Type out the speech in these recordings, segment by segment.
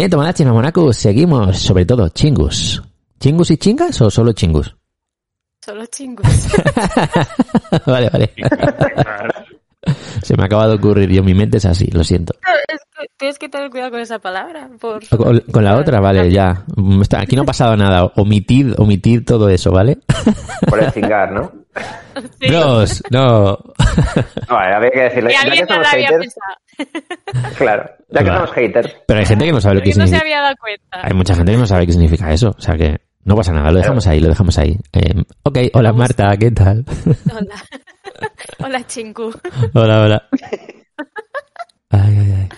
Bien, Tomodachi Monaco, seguimos, sobre todo, chingus. ¿Chingus y chingas o solo chingus? Solo chingus. vale, vale. Se me acaba de ocurrir, yo mi mente es así, lo siento. Es que tienes que tener cuidado con esa palabra. Por... Con, con la otra, vale, ya. Aquí no ha pasado nada. Omitid, omitid todo eso, ¿vale? Por el cingar, ¿no? Sí. Bros, no. No, había que decirlo. Y Ya que alguien no lo somos había haters, pensado. claro. Ya que Claro. somos haters. Pero hay gente que no sabe lo que Alguien no se había dado cuenta. Hay mucha gente que no sabe qué significa eso. O sea que no pasa nada, lo dejamos ahí, lo dejamos ahí. Eh, ok, hola Marta, ¿qué tal? Hola. Hola, chingu. hola, hola. Ay, ay, ay.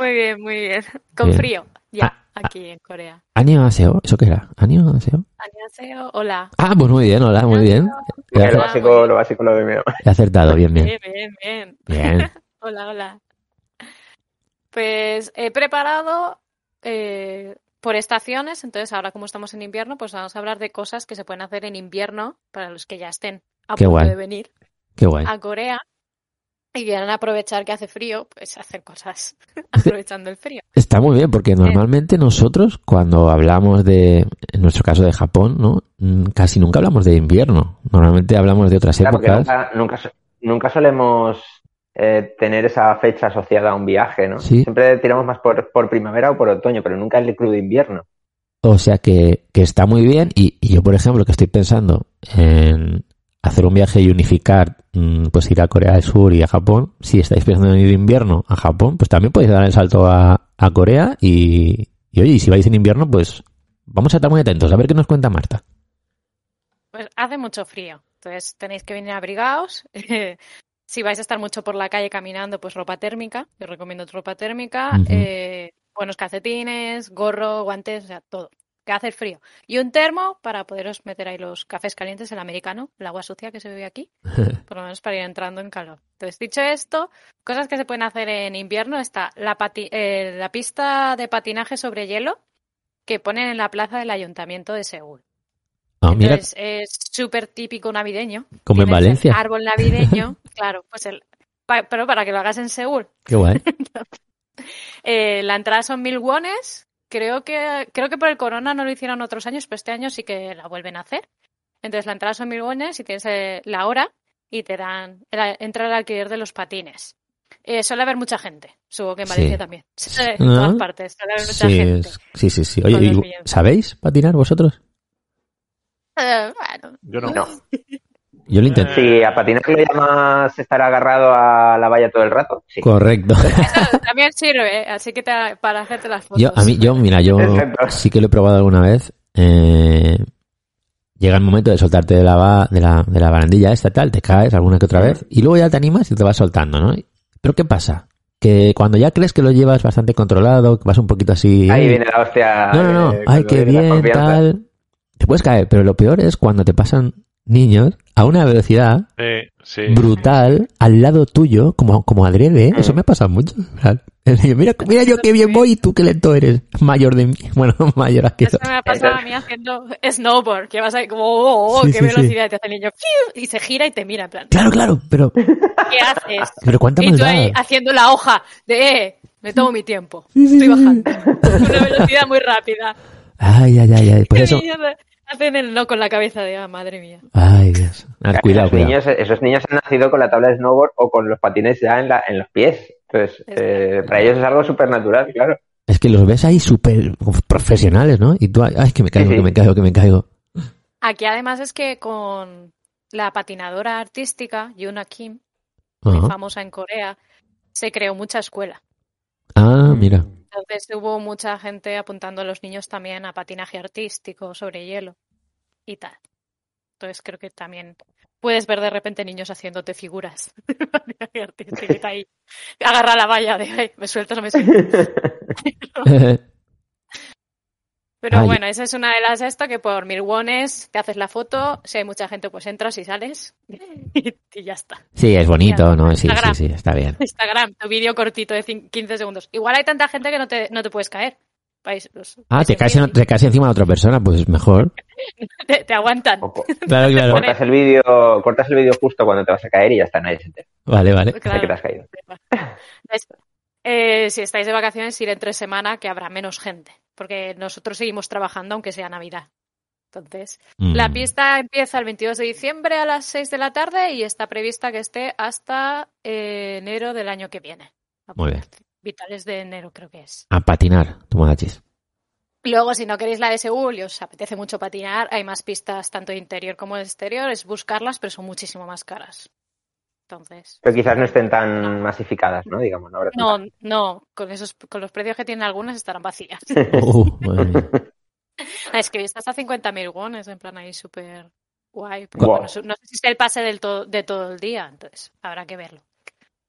Muy bien, muy bien. Con Bien. frío. Ya, Ah, aquí en Corea. ¿Anio Aseo? ¿Eso qué era? ¿Anio Aseo? Annyeonghaseyo, hola. Ah, pues muy bien, hola, muy bien. Lo básico, lo básico lo veo. he acertado, bien, bien. Bien, bien, bien. Bien. Hola, hola. Pues he preparado eh, por estaciones, entonces ahora como estamos en invierno, pues vamos a hablar de cosas que se pueden hacer en invierno para los que ya estén a Qué punto guay. de venir Qué guay. a Corea y quieran aprovechar que hace frío, pues hacer cosas aprovechando el frío. Está muy bien, porque normalmente nosotros, cuando hablamos de, en nuestro caso de Japón, ¿no? Mm, Casi nunca hablamos de invierno. Normalmente hablamos de otras Claro, épocas. nunca, nunca, nunca solemos eh, tener esa fecha asociada a un viaje, ¿no? Sí. Siempre tiramos más por, por primavera o por otoño, pero nunca el crudo invierno. O sea que, que está muy bien. Y, y yo, por ejemplo, que estoy pensando en hacer un viaje y unificar, mm, pues ir a Corea del Sur y a Japón. Si estáis pensando en ir en invierno a Japón, pues también podéis dar el salto a, a Corea. Y, y oye, y si vais en invierno, pues vamos a estar muy atentos a ver qué nos cuenta Marta. Pues hace mucho frío, entonces tenéis que venir abrigados. si vais a estar mucho por la calle caminando, pues ropa térmica. Yo recomiendo ropa térmica, eh, buenos calcetines, gorro, guantes, o sea, todo. Que hace frío. Y un termo para poderos meter ahí los cafés calientes, el americano, el agua sucia que se bebe aquí, por lo menos para ir entrando en calor. Entonces, dicho esto, cosas que se pueden hacer en invierno está la, pati- eh, la pista de patinaje sobre hielo que ponen en la plaza del ayuntamiento de Seúl. Ah, mira, es súper típico navideño. como en Valencia. árbol navideño, claro, pues el. pa- pero para que lo hagas en Seúl. Qué guay. Eh, la entrada son mil wones. Creo que, creo que por el corona no lo hicieron otros años, pero este año sí que la vuelven a hacer. Entonces la entrada son mil wones y tienes eh, la hora y te dan el, entra el alquiler de los patines. Eh, suele haber mucha gente, supongo que en Sí. Valencia también. En ¿No? todas partes suele haber mucha Sí, gente. es- sí, sí, sí. Oye, Con los ¿y villancicos. ¿sabéis patinar vosotros? Eh, bueno, Yo no. No. Yo lo intento. Si a patinar lo llamas estar agarrado a la valla todo el rato, sí. Correcto. eso también sirve, ¿eh? así que te- para hacerte las fotos. Yo, a mí, yo, mira, yo Exacto. sí que lo he probado alguna vez. Eh, llega el momento de soltarte de la, de la, de la barandilla esta tal, te caes alguna que otra vez y luego ya te animas y te vas soltando, ¿no? Pero ¿qué pasa? Que cuando ya crees que lo llevas bastante controlado, que vas un poquito así... Ahí "Ey, viene la hostia. no, no, no, eh, ay, qué bien, tal. Te puedes caer, pero lo peor es cuando te pasan niños a una velocidad Sí, sí. brutal al lado tuyo, como, como adrede, eso me ha pasado mucho. Mira, mira yo qué bien voy y tú qué lento eres. Mayor de mí. Bueno, mayor a que Eso me ha pasado a mí haciendo snowboard, que vas ahí como, oh, oh, Sí, qué velocidad, y te hace el niño, y se gira y te mira en plan, Claro, claro, pero, ¿qué haces? pero cuánta Y tú maldad. ahí haciendo la hoja de, eh, me tomo mi tiempo, estoy bajando, una velocidad muy rápida. Ay, ay, ay, ay. Pues Y eso. Hacen el no con la cabeza de, ah, madre mía. Ay, Dios. Ah, cuidado, esos, cuidado. niños, esos niños han nacido con la tabla de snowboard o con los patines ya en, la, en los pies. Entonces, eh, para ellos es algo súper natural, claro. Es que los ves ahí súper profesionales, ¿no? Y tú, ay, que me caigo, Sí, sí. que me caigo, que me caigo. Aquí además es que con la patinadora artística, Yuna Kim, muy Ajá. famosa en Corea, se creó mucha escuela. Ah, mira. Entonces hubo mucha gente apuntando a los niños también a patinaje artístico sobre hielo y tal. Entonces creo que también puedes ver de repente niños haciéndote figuras ahí. Agarra la valla de, "Ay, ¿me sueltas o me sueltas? Pero bueno, esa es una de las esto que por mil wones te haces la foto, si hay mucha gente pues entras y sales y, y ya está. Sí, es bonito, ¿no? Sí, sí, Instagram. sí, está bien. Instagram, tu vídeo cortito de cin- 15 segundos. Igual hay tanta gente que no te, no te puedes caer. Los- Ah, te caes, en- te caes encima de otra persona, pues mejor. te, te aguantan. O co- Claro, claro. cortas el vídeo, cortas el vídeo justo cuando te vas a caer y ya está, nadie se entera. Vale, vale. Claro. que te has caído. Eh, si estáis de vacaciones, ir entre semana, que habrá menos gente, porque nosotros seguimos trabajando aunque sea Navidad. Entonces, Mm. la pista empieza el 22 de diciembre a las 6 de la tarde y está prevista que esté hasta eh, enero del año que viene. Muy bien. Vitales de enero creo que es. A patinar, Tomodachis. Luego, si no queréis la de Seúl y os apetece mucho patinar, hay más pistas tanto de interior como de exterior. Es buscarlas, pero son muchísimo más caras. Entonces, Pero quizás no estén tan masificadas, ¿no? Digamos, no habrá no, no, con esos, con los precios que tienen algunas estarán vacías. Uh, mía. es que estás a 50.000 wones, en plan ahí súper guay. Bueno, no sé si es el pase del to- de todo el día, entonces habrá que verlo.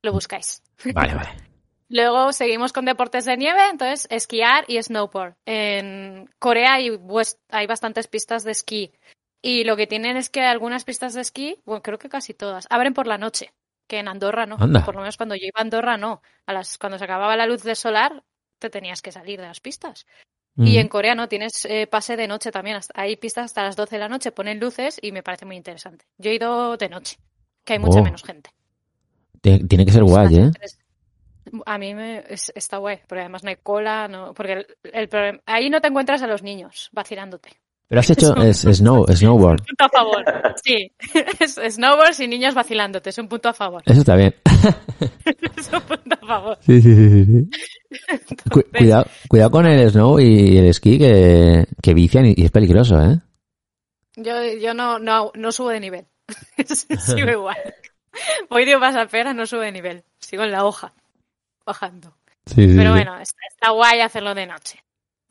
Lo buscáis. Vale, vale. Luego seguimos con deportes de nieve, entonces esquiar y snowboard. En Corea hay, west- hay bastantes pistas de esquí y lo que tienen es que algunas pistas de esquí, bueno, creo que casi todas, abren por la noche, que en Andorra no. Anda. Por lo menos cuando yo iba a Andorra no. A las, cuando se acababa la luz de solar te tenías que salir de las pistas. Y Mm. en Corea no, tienes eh, pase de noche también. hay pistas hasta las 12 de la noche, ponen luces y me parece muy interesante. Yo he ido de noche, que hay mucha Oh. menos gente. Tie- Tiene que ser guay, ¿eh? interesante. A mí me es- está guay, porque además no hay cola, no, porque el, el problema, ahí no te encuentras a los niños vacilándote. Pero has hecho es, snow, snowboard. Punto a favor. Sí, es snowboard y niños vacilándote, es un punto a favor. Eso está bien. Es un punto a favor. Sí, sí, sí, sí, sí. Cu- cuidado, cuidado con el snow y el esquí que, que vician y, y es peligroso, ¿eh? Yo, yo no, no, no subo de nivel. Sigo igual. Voy de pasapera, no subo de nivel. Sigo en la hoja, bajando. Sí, sí, Pero bueno, está, está guay hacerlo de noche.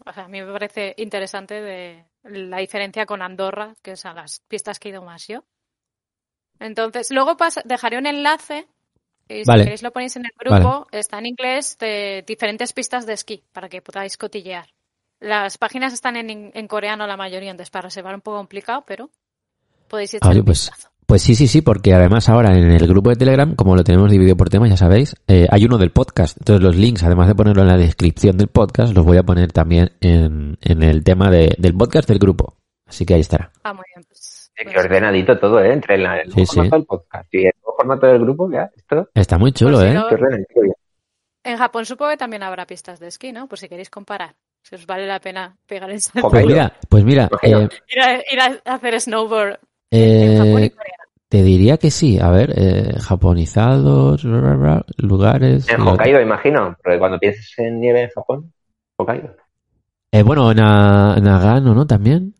O sea, a mí me parece interesante de la diferencia con Andorra, que es a las pistas que he ido más yo. Entonces, luego pas- dejaré un enlace, y si Vale. queréis lo ponéis en el grupo, está en inglés, de diferentes pistas de esquí, para que podáis cotillear. Las páginas están en, coreano la mayoría, entonces para reservar un poco complicado, pero podéis echar Oye, un pues, vistazo. Pues sí, sí, sí, porque además ahora en el grupo de Telegram, como lo tenemos dividido por temas, ya sabéis, eh, hay uno del podcast. Entonces los links, además de ponerlo en la descripción del podcast, los voy a poner también en, en el tema de- del podcast del grupo. Así que ahí estará. Ah, muy bien. Pues, Qué pues- ordenadito todo, ¿eh? Entre el Sí, nuevo formato sí. del podcast y el nuevo formato del grupo, ya, esto, Está muy chulo, Pues si ¿eh? no- qué ordenadito ya. En Japón supongo que también habrá pistas de esquí, ¿no? Por si queréis comparar. Si os vale la pena pegar el salto. Pues mira, pues mira, eh, Ir a, ir a hacer snowboard en Japón y eh. Te diría que sí. A ver, eh, japonizados, bla, bla, bla, lugares. En Hokkaido, imagino, porque cuando pienses en nieve en Japón, Hokkaido. Eh, bueno, Na- Nagano, ¿no? También.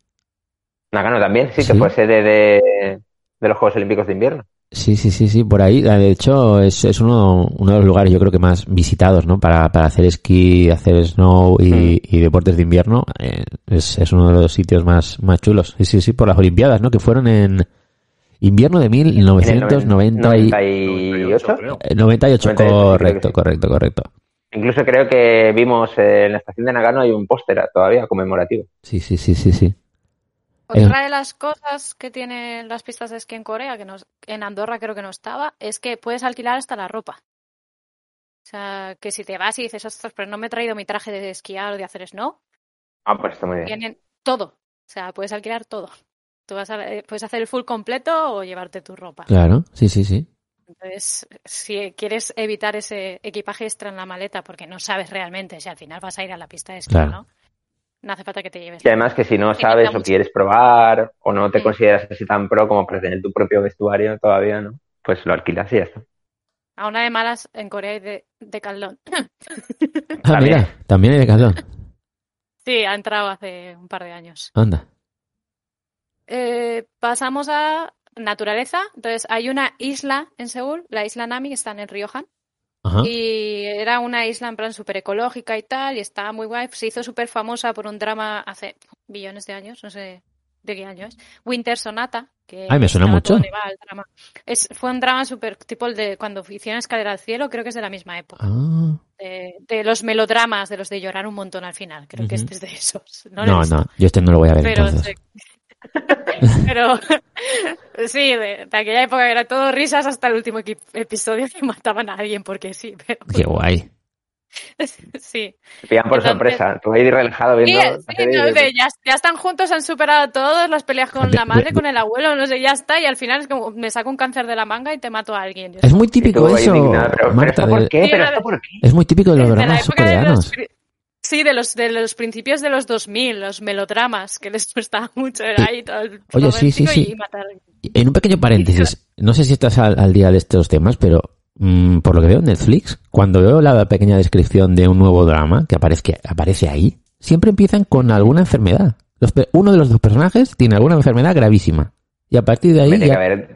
Nagano también, sí, que fue sede de, de los Juegos Olímpicos de Invierno. Sí, sí, sí, sí, por ahí. De hecho, es, es uno, uno de los lugares yo creo que más visitados, ¿no? Para, para hacer esquí, hacer snow y, Mm. y deportes de invierno. Eh, es, es uno de los sitios más, más chulos. Sí, sí, sí, por las Olimpiadas, ¿no? Que fueron en invierno de En el 1990 y- 98. creo. eh, 98. 98, creo correcto, correcto, correcto. Incluso creo que vimos eh, en la estación de Nagano hay un póster todavía conmemorativo. Sí, sí, sí, sí, sí. Otra de las cosas que tienen las pistas de esquí en Corea, que no, en Andorra creo que no estaba, es que puedes alquilar hasta la ropa. O sea, que si te vas y dices, ostras, pero no me he traído mi traje de esquiar o de hacer snow, Ah, pues está muy bien. tienen todo. O sea, puedes alquilar todo. Tú vas a- eh, puedes hacer el full completo o llevarte tu ropa. Claro, sí, sí, sí. Entonces, si quieres evitar ese equipaje extra en la maleta porque no sabes realmente si al final vas a ir a la pista de esquí Claro. no, no hace falta que te lleves. Y además que si no sabes o mucho. quieres probar o no te consideras así tan pro como para tener tu propio vestuario todavía, ¿no? Pues lo alquilas y ya está. A una de malas, en Corea hay de, de caldón. Ah, También. mira, también hay decathlon. sí, ha entrado hace un par de años. Anda. Eh, pasamos a naturaleza. Entonces, hay una isla en Seúl, la isla Nami, que está en el Riojan. Ajá. Y era una isla en plan súper ecológica y tal, y estaba muy guay. Se hizo súper famosa por un drama hace billones de años, no sé de qué año es. Winter Sonata. Que Ay, me suena mucho. nevado drama. Es, fue un drama súper tipo el de cuando hicieron Escalera al Cielo, creo que es de la misma época. Ah. De, de los melodramas, de los de llorar un montón al final. Creo que este es de esos. No, no, yo este no lo voy a ver Pero, entonces. pero sí, de, de aquella época era todo risas hasta el último episodio que mataban a alguien porque sí. Pero, Qué guay. sí. Te pillan por Entonces- sorpresa. Tú ahí relajado Sí, viendo. sí, no, de ya, ya están juntos, han superado todas las peleas con De- la madre, de- con el abuelo, no sé, ya está, y al final es como me saco un cáncer de la manga y te mato a alguien. Es muy típico eso, indignada, pero, pero Marta. ¿esto por de- qué? Sí, ¿Pero la- esto por qué? Es muy típico de los dramas época de los coreanos. Sí, de los, de los principios de los 2000, los melodramas, que les gustaba mucho, era ahí todo el Oye, sí, sí, sí. En un pequeño paréntesis, no sé si estás al, al día de estos temas, pero mm, por lo que veo en Netflix, cuando veo la pequeña descripción de un nuevo drama que aparece, aparece ahí, siempre empiezan con alguna enfermedad. Los pe- uno de los dos personajes tiene alguna enfermedad gravísima. Y a partir de ahí Tiene que haber,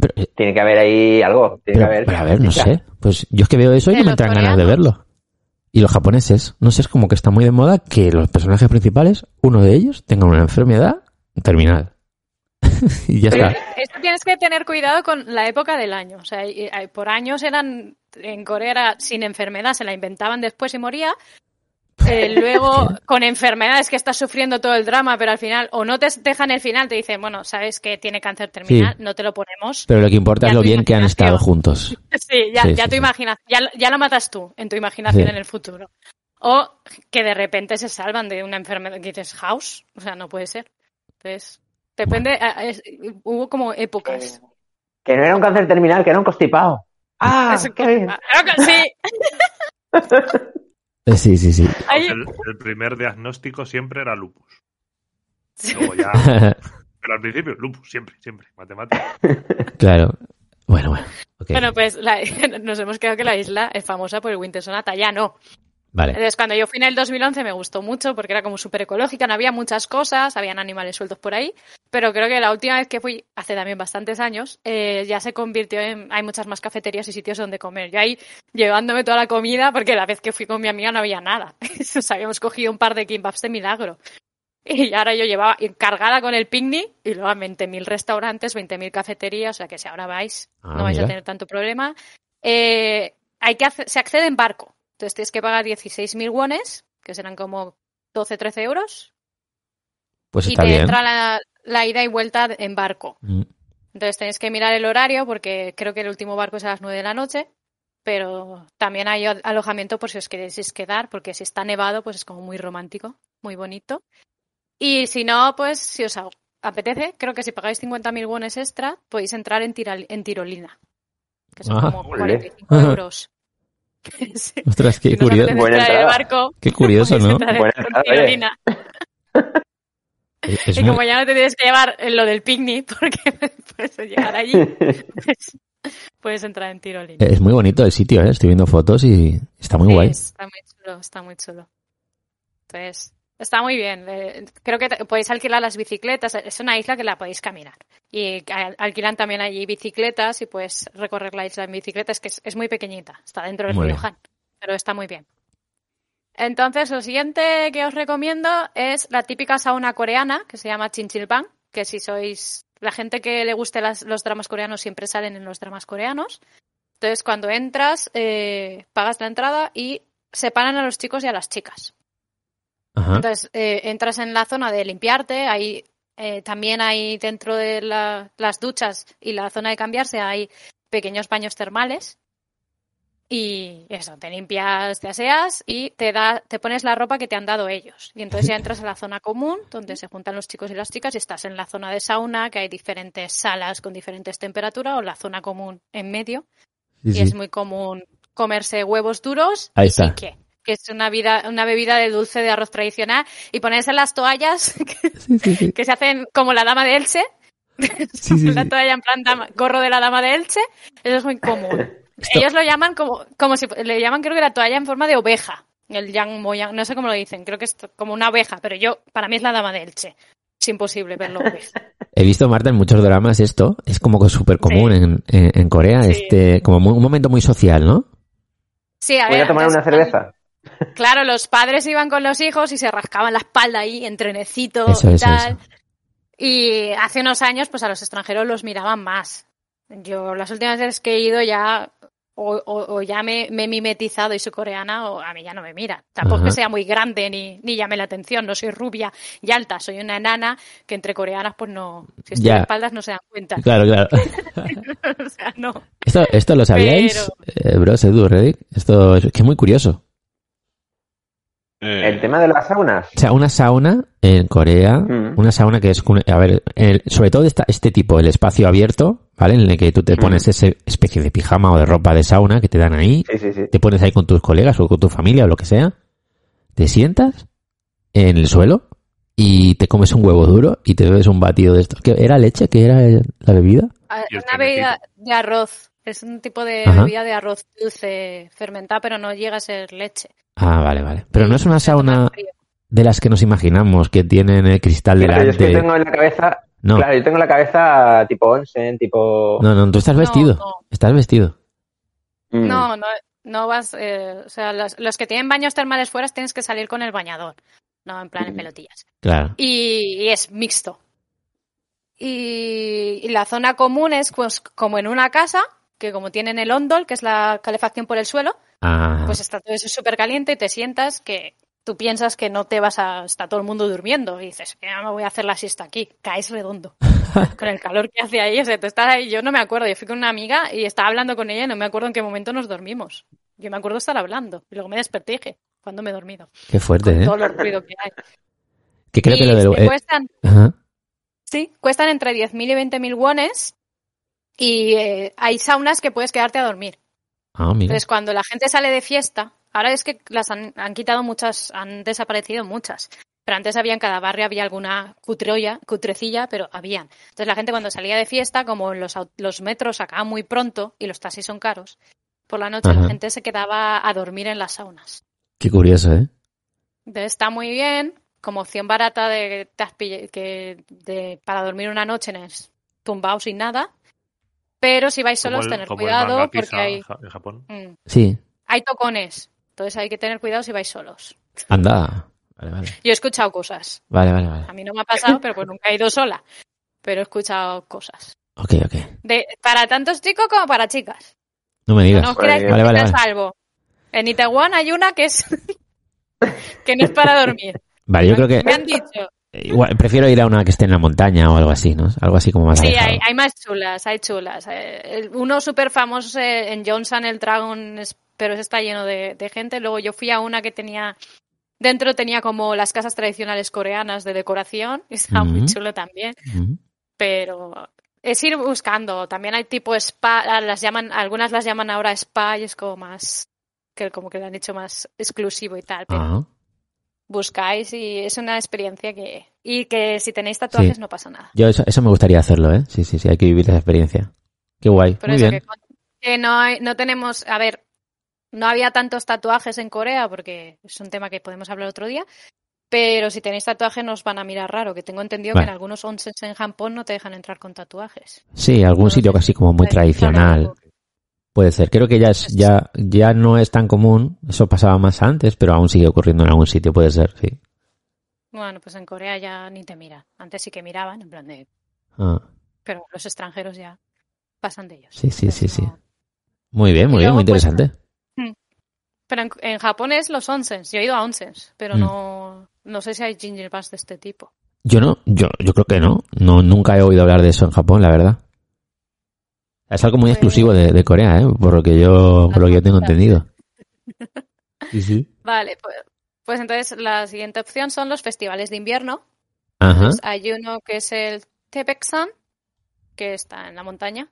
pero, eh, tiene que haber ahí algo. Tiene pero- que haber. pero a ver, no sé. Pues yo es que veo eso y ¿De no me entran ganas de verlo. Y los japoneses, no sé, es como que está muy de moda que los personajes principales, uno de ellos, tenga una enfermedad terminal. y ya está. esto tienes que tener cuidado con la época del año. O sea, por años eran, en Corea era sin enfermedad, se la inventaban después y moría. Eh, luego, con enfermedades que estás sufriendo todo el drama, pero al final, o no te dejan el final, te dicen, bueno, sabes que tiene cáncer terminal, no te lo ponemos. Pero lo que importa Ya es lo bien que han estado juntos. Sí, ya, Sí, ya sí, tu sí. imaginación, ya, ya lo matas tú en tu imaginación Sí. en el futuro. O que de repente se salvan de una enfermedad que dices house, o sea, no puede ser. Entonces, depende, a- es- hubo como épocas. Que no era un cáncer terminal, que era un constipado. ¡Ah! Eso- qué bien! Claro que sí. Eh, Sí, sí, sí. El, el primer diagnóstico siempre era lupus. Luego ya. Pero al principio, lupus, siempre, siempre. Matemática. claro. Bueno, bueno. Bueno, pues la- nos hemos quedado que la isla es famosa por el Winter Sonata. Ya no. Vale. Entonces, cuando yo fui en el 2011 me gustó mucho porque era como súper ecológica, no había muchas cosas, habían animales sueltos por ahí, pero creo que la última vez que fui, hace también bastantes años, eh, ya se convirtió en... Hay muchas más cafeterías y sitios donde comer. Yo ahí llevándome toda la comida porque la vez que fui con mi amiga no había nada. Nos habíamos cogido un par de kimbaps de milagro. Y ahora yo llevaba cargada con el picnic y luego 20.000 restaurantes, 20.000 cafeterías, o sea que si ahora vais Ah, no vais mira. a tener tanto problema. Eh, hay que hace- se accede en barco. Entonces tienes que pagar 16.000 wones, que serán como 12-13 euros, Pues y está te bien. entra la, la ida y vuelta en barco. Mm. Entonces tenéis que mirar el horario porque creo que el último barco es a las 9 de la noche, pero también hay al- alojamiento por si os queréis quedar, porque si está nevado pues es como muy romántico, muy bonito. Y si no, pues si os apetece, creo que si pagáis 50.000 wones extra podéis entrar en, tiral- en tirolina, que son Ah. como Ole. 45 euros. Sí. Ostras, qué no curioso. barco, Qué curioso, podéis ¿no? Es y muy- como ya no te tienes que llevar lo del picnic, porque puedes llegar allí, pues, puedes entrar en tirolina. Es muy bonito el sitio, ¿eh? Estoy viendo fotos y está muy Sí, guay. Está muy chulo, está muy chulo. Entonces, está muy bien. Eh, Creo que podéis alquilar las bicicletas. Es una isla que la podéis caminar. Y al- alquilan también allí bicicletas y puedes recorrer la isla en bicicleta. Es que es, es muy pequeñita. Está dentro del. Han. Pero está muy bien. Entonces, lo siguiente que os recomiendo es la típica sauna coreana que se llama Chinchilbang. Que si sois la gente que le guste las- los dramas coreanos, siempre salen en los dramas coreanos. Entonces, cuando entras, eh, pagas la entrada y separan a los chicos y a las chicas. Ajá. Entonces, eh, entras en la zona de limpiarte, ahí eh, también hay dentro de la- las duchas y la zona de cambiarse hay pequeños baños termales. Y eso, te limpias, te aseas y te da, te pones la ropa que te han dado ellos. Y entonces ya entras a la zona común, donde se juntan los chicos y las chicas, y estás en la zona de sauna, que hay diferentes salas con diferentes temperaturas, o la zona común en medio, Sí, y sí. es muy común comerse huevos duros Ahí y está. Que es una vida, una bebida de dulce de arroz tradicional, y ponerse las toallas que, Sí, sí, sí. que se hacen como la dama de Elche, Sí, sí, la sí. toalla en plan dama- gorro de la dama de Elche, eso es muy común. Esto- Ellos lo llaman como, como si le llaman creo que la toalla en forma de oveja, el yang moyang, no sé cómo lo dicen, creo que es como una oveja, pero yo, para mí es la dama de Elche. Es imposible verlo oveja. He visto, Marta, en muchos dramas esto. Es como que súper común Sí. en, en, en Corea. Sí. Este, como un momento muy social, ¿no? Sí, a Voy ver, a tomar una cerveza. Claro, los padres iban con los hijos y se rascaban la espalda ahí, en trenecito Eso, y eso, tal. eso. Y hace unos años, pues a los extranjeros los miraban más. Yo las últimas veces que he ido ya o, o, o ya me, me, he mimetizado y soy coreana o a mí ya no me mira. Tampoco Ajá. que sea muy grande ni, ni llame la atención, no soy rubia y alta, soy una enana que entre coreanas pues no, si estoy de espaldas no se dan cuenta. Claro, claro. o sea, no. ¿Esto, esto lo sabíais, eh, Edu, Reddick? Esto es que es muy curioso. El tema de las saunas. O sea, una sauna en Corea, Mm. una sauna que es, a ver, el- sobre todo esta, este tipo, el espacio abierto, ¿vale? En el que tú te pones Mm. esa especie de pijama o de ropa de sauna que te dan ahí, Sí, sí, sí. te pones ahí con tus colegas o con tu familia o lo que sea, te sientas en el suelo y te comes un huevo duro y te bebes un batido de esto. ¿Qué, ¿Era leche? ¿Qué era la bebida? Ah, Una bebida de arroz. Es un tipo de Ajá. bebida de arroz dulce fermentada, pero no llega a ser leche. Ah, vale, vale. Pero no es una sauna de las que nos imaginamos, que tienen el cristal Claro, yo es que delante. tengo en la cabeza, No, claro, yo tengo en la cabeza tipo onsen, tipo... no, no, tú estás vestido. no. Estás vestido. Mm. No, no, no vas. eh, o sea, los, los que tienen baños termales fuera tienes que salir con el bañador, no en plan en Mm. pelotillas. Claro. Y, y es mixto. Y, y la zona común es pues como en una casa, que como tienen el ondol, que es la calefacción por el suelo, Ah, pues está todo eso súper caliente y te sientas que tú piensas que no te vas a... está todo el mundo durmiendo y dices, ya me voy a hacer la siesta aquí, caes redondo. con el calor que hace ahí, o sea, tú estás ahí, yo no me acuerdo, yo fui con una amiga y estaba hablando con ella y no me acuerdo en qué momento nos dormimos. Yo me acuerdo estar hablando y luego me desperté y dije, ¿cuándo me he dormido? qué fuerte, Con ¿eh? todo el ruido que hay. Que creo que lo cuestan, ajá. sí, cuestan entre 10.000 y 20.000 wones y eh, hay saunas que puedes quedarte a dormir. Ah, mira. Entonces, cuando la gente sale de fiesta, ahora es que las han, han quitado muchas, han desaparecido muchas. Pero antes había en cada barrio había alguna cutreolla, cutrecilla, pero habían. Entonces la gente cuando salía de fiesta, como los, los metros acaban muy pronto y los taxis son caros, por la noche Ajá. la gente se quedaba a dormir en las saunas. Qué curioso, ¿eh? Entonces está muy bien, como opción barata de, de para dormir una noche en es tumbado sin nada. Pero si vais solos, el- tener cuidado porque hay, en Ja- en Japón. mm, Sí. hay tocones. Entonces hay que tener cuidado si vais solos. Anda. Vale, vale. Yo he escuchado cosas. Vale, vale, vale. A mí no me ha pasado, pero pues nunca he ido sola. Pero he escuchado cosas. Ok, ok. De, para tantos chicos como para chicas. No me No digas. os creáis que Vale, vale. salvo. En Itaewon hay una que es que no es para dormir. Vale, yo creo que Me han dicho. Igual prefiero ir a una que esté en la montaña o algo así, ¿no? Algo así como más Sí, hay, hay más chulas, hay chulas. Eh, Uno súper famoso eh, en Johnson, el Dragon, pero está lleno de, de gente. Luego yo fui a una que tenía, dentro tenía como las casas tradicionales coreanas de decoración, y estaba muy Ujú. chulo también. Ujú. pero es ir buscando. También hay tipo spa, ah, las llaman, algunas las llaman ahora spa y es como más, que como que lo han hecho más exclusivo y tal, pero Ajá. Buscáis y es una experiencia que, y que si tenéis tatuajes Sí. no pasa nada. Yo eso, eso me gustaría hacerlo, ¿eh? Sí, sí, sí, hay que vivir esa experiencia. Qué guay. Por Muy eso bien. que, no hay, no tenemos, a ver, no había tantos tatuajes en Corea porque es un tema que podemos hablar otro día. Pero si tenéis tatuajes nos van a mirar raro, que tengo entendido que en algunos onsens en Japón no te dejan entrar con tatuajes. Sí, algún sitio casi como muy Ahí, tradicional. Puede ser. Creo que ya es, ya, ya no es tan común. Eso pasaba más antes, pero aún sigue ocurriendo en algún sitio. Puede ser, sí. Bueno, pues en Corea ya ni te miran. Antes sí que miraban, en plan de. Ah, Pero los extranjeros ya pasan de ellos. sí, sí, sí, sí. no- Muy bien, muy bien, muy pues, interesante. Pero en, en Japón es los onsens. Yo he ido a onsens, pero Mm. no, no sé si hay ginger bars de este tipo. Yo no, yo, yo creo que no. No, nunca he oído hablar de eso en Japón, la verdad. Es algo muy Pues- exclusivo de, de Corea, ¿eh? Por lo que yo, por lo que yo tengo entendido. Sí, sí. Vale, pues, pues entonces la siguiente opción son los festivales de invierno. Ajá. Pues hay uno que es el Tepeksan, que está en la montaña,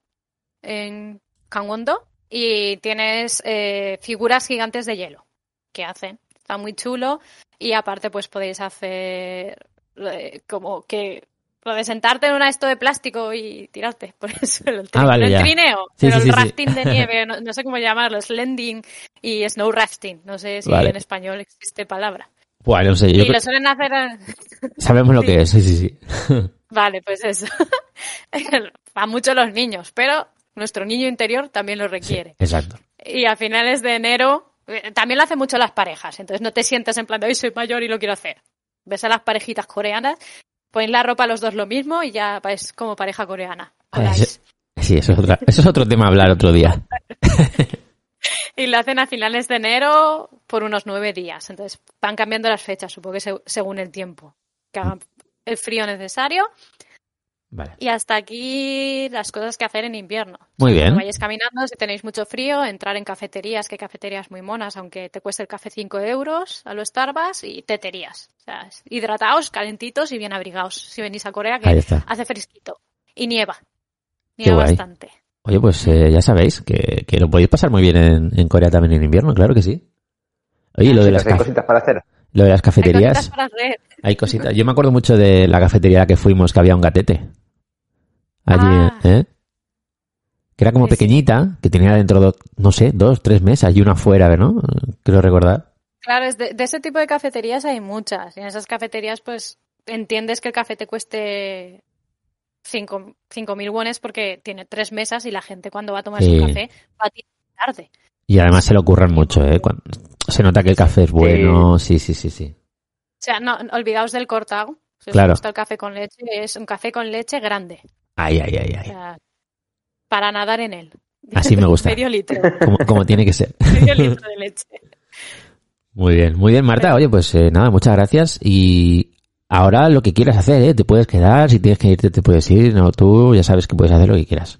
en Gangwon-do, y tienes eh, figuras gigantes de hielo que hacen. Está muy chulo y aparte pues podéis hacer eh, como que lo de sentarte en una esto de plástico y tirarte. Por eso el, Ah, vale, no el trineo, Sí, pero sí, el sí, rafting de nieve, no, no sé cómo llamarlo, slending y snow rafting. No sé si Vale. en español existe palabra. Bueno, no sé, yo y creo- lo suelen hacer a- sabemos lo que es, sí, sí, sí. Vale, pues eso. Va mucho los niños, pero nuestro niño interior también lo requiere. Exacto. Y a finales de enero eh, también lo hacen mucho las parejas, entonces no te sientas en plan de hoy soy mayor y lo quiero hacer. Ves a las parejitas coreanas, ponéis la ropa los dos lo mismo y ya vais como pareja coreana. Ese- Sí, eso es, otra- eso es otro tema a hablar otro día. y lo hacen a finales de enero por unos nueve días. Entonces van cambiando las fechas, supongo que se- según el tiempo, que hagan el frío necesario. Vale. Y hasta aquí las cosas que hacer en invierno. Muy bien. Vayáis caminando, si tenéis mucho frío, entrar en cafeterías, que hay cafeterías muy monas, aunque te cueste el café 5 euros a los Starbucks, y teterías. O sea, hidrataos, calentitos y bien abrigados. Si venís a Corea, que hace fresquito. Y nieva. Qué Nieva guay. bastante. Oye, pues eh, ya sabéis que, que lo podéis pasar muy bien en, en Corea también en invierno, claro que sí. Oye, lo de, las hay ca- cositas para hacer. lo de las Hay cositas cafeterías, para hacer. hay cositas. Yo me acuerdo mucho de la cafetería a la que fuimos, que había un gatete. Allí, Ah. ¿eh? Que era como sí. pequeñita, que tenía dentro, do- no sé, dos, tres mesas y una fuera, ¿no? Creo recordar. Claro, es de, de ese tipo de cafeterías hay muchas. Y en esas cafeterías, pues, entiendes que el café te cueste cinco cinco mil wones porque tiene tres mesas y la gente cuando va a tomar Sí. su café va a tarde. Y además se lo ocurran mucho, ¿eh? Cuan- se nota que el café es bueno, sí, sí, sí, sí. O sea, no, olvidaos del cortado. Si os Claro. gusta el café con leche, es un café con leche grande. Ay, ay, ay, O ay. sea, para nadar en él. Así me gusta. Medio litro. Como, como tiene que ser. Medio litro de leche. Muy bien, muy bien, Marta. Oye, pues eh, nada, muchas gracias. Y ahora lo que quieras hacer, ¿eh? Te puedes quedar, si tienes que irte te puedes ir. No, tú ya sabes que puedes hacer lo que quieras.